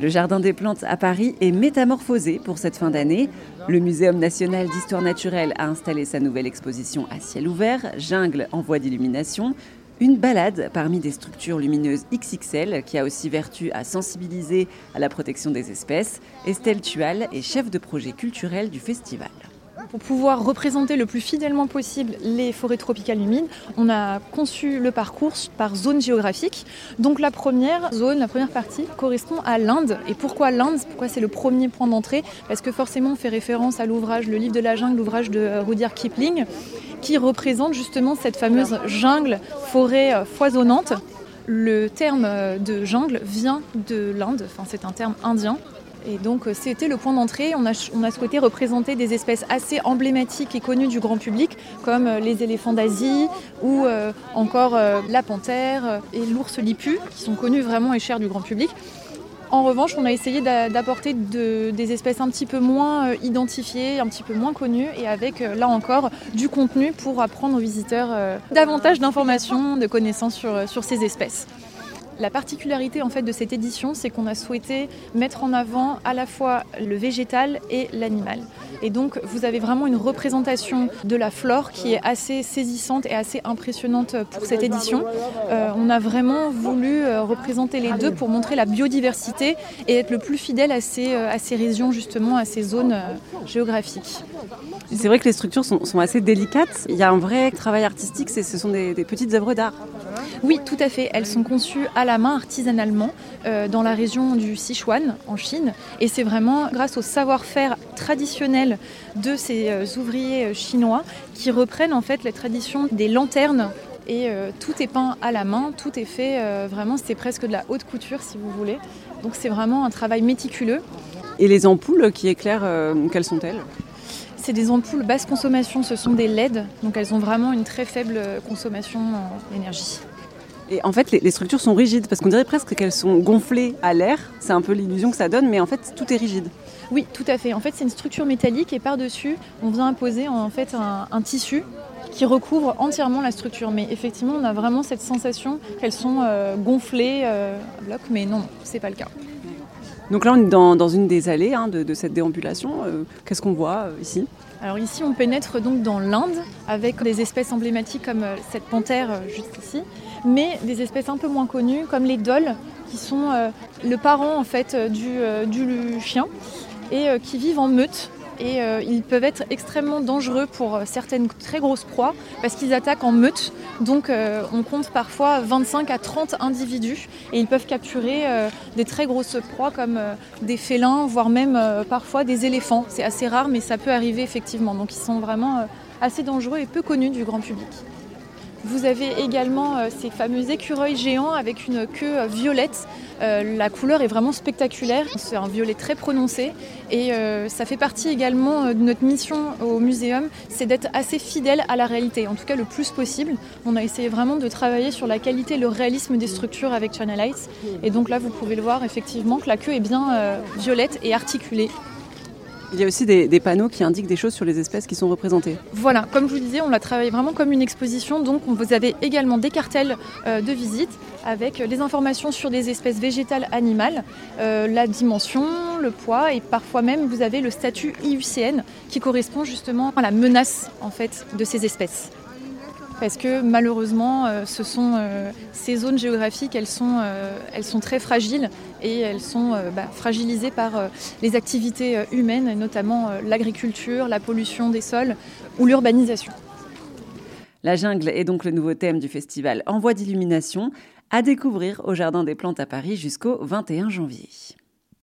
Le Jardin des Plantes à Paris est métamorphosé pour cette fin d'année. Le Muséum national d'histoire naturelle a installé sa nouvelle exposition à ciel ouvert, Jungle en voie d'illumination. Une balade parmi des structures lumineuses XXL qui a aussi vertu à sensibiliser à la protection des espèces. Estelle Tual est chef de projet culturel du festival. Pour pouvoir représenter le plus fidèlement possible les forêts tropicales humides, on a conçu le parcours par zone géographique. Donc la première zone, la première partie, correspond à l'Inde. Et pourquoi l'Inde? Pourquoi c'est le premier point d'entrée? Parce que forcément on fait référence à l'ouvrage Le Livre de la Jungle, l'ouvrage de Rudyard Kipling, qui représente justement cette fameuse jungle, forêt euh, foisonnante. Le terme euh, de jungle vient de l'Inde, enfin c'est un terme indien, et donc euh, c'était le point d'entrée. On a, souhaité représenter des espèces assez emblématiques et connues du grand public, comme euh, les éléphants d'Asie ou euh, encore la panthère et l'ours lipu, qui sont connus vraiment et chers du grand public. En revanche, on a essayé d'apporter de, des espèces un petit peu moins identifiées, un petit peu moins connues, et avec là encore du contenu pour apprendre aux visiteurs davantage d'informations, de connaissances sur ces espèces. La particularité en fait de cette édition, c'est qu'on a souhaité mettre en avant à la fois le végétal et l'animal. Et donc vous avez vraiment une représentation de la flore qui est assez saisissante et assez impressionnante pour cette édition. Euh, on a vraiment voulu euh, représenter les deux pour montrer la biodiversité et être le plus fidèle à ces, euh, à ces régions justement, à ces zones géographiques. C'est vrai que les structures sont, sont, assez délicates. Il y a un vrai travail artistique, ce sont des, des petites œuvres d'art. Oui, tout à fait. Elles sont conçues à la main artisanalement euh, dans la région du Sichuan en Chine. Et c'est vraiment grâce au savoir-faire traditionnel de ces euh, ouvriers euh, chinois qui reprennent en fait les traditions des lanternes et tout est peint à la main, tout est fait vraiment, c'est presque de la haute couture si vous voulez. Donc c'est vraiment un travail méticuleux. Et les ampoules qui éclairent, quelles sont-elles? C'est des ampoules basse consommation, ce sont des LED, donc elles ont vraiment une très faible consommation d'énergie. Et en fait, les, structures sont rigides parce qu'on dirait presque qu'elles sont gonflées à l'air. C'est un peu l'illusion que ça donne, mais en fait, tout est rigide. Oui, tout à fait. En fait, c'est une structure métallique et par-dessus, on vient imposer en fait un, tissu qui recouvre entièrement la structure. Mais effectivement, on a vraiment cette sensation qu'elles sont euh, gonflées euh, à bloc, mais non, c'est pas le cas. Donc là, on est dans, une des allées hein, de, cette déambulation. Euh, qu'est-ce qu'on voit ici? Alors ici, on pénètre donc dans l'Inde avec des espèces emblématiques comme cette panthère juste ici, mais des espèces un peu moins connues comme les doles qui sont euh, le parent en fait euh, euh, du, chien et qui vivent en meute et ils peuvent être extrêmement dangereux pour certaines très grosses proies parce qu'ils attaquent en meute. Donc on compte parfois 25 à 30 individus et ils peuvent capturer des très grosses proies comme des félins, voire même parfois des éléphants. C'est assez rare mais ça peut arriver effectivement. Donc ils sont vraiment assez dangereux et peu connus du grand public. Vous avez également euh, ces fameux écureuils géants avec une queue euh, violette. Euh, la couleur est vraiment spectaculaire, c'est un violet très prononcé et ça fait partie également de notre mission au muséum, c'est d'être assez fidèle à la réalité, en tout cas le plus possible. On a essayé vraiment de travailler sur la qualité le réalisme des structures avec Channel Lights et donc là vous pouvez le voir effectivement que la queue est bien violette et articulée. Il y a aussi des, panneaux qui indiquent des choses sur les espèces qui sont représentées. Voilà, comme je vous disais, on l'a travaillé vraiment comme une exposition. Donc vous avez également des cartels euh, de visite avec les informations sur des espèces végétales, animales, euh, la dimension, le poids et parfois même vous avez le statut IUCN qui correspond justement à la menace en fait de ces espèces parce que malheureusement, euh, ce sont euh, ces zones géographiques, elles sont, euh, elles sont très fragiles et elles sont bah, fragilisées par les activités humaines, notamment l'agriculture, la pollution des sols ou l'urbanisation. La jungle est donc le nouveau thème du festival En voie d'illumination, à découvrir au Jardin des Plantes à Paris jusqu'au 21 janvier.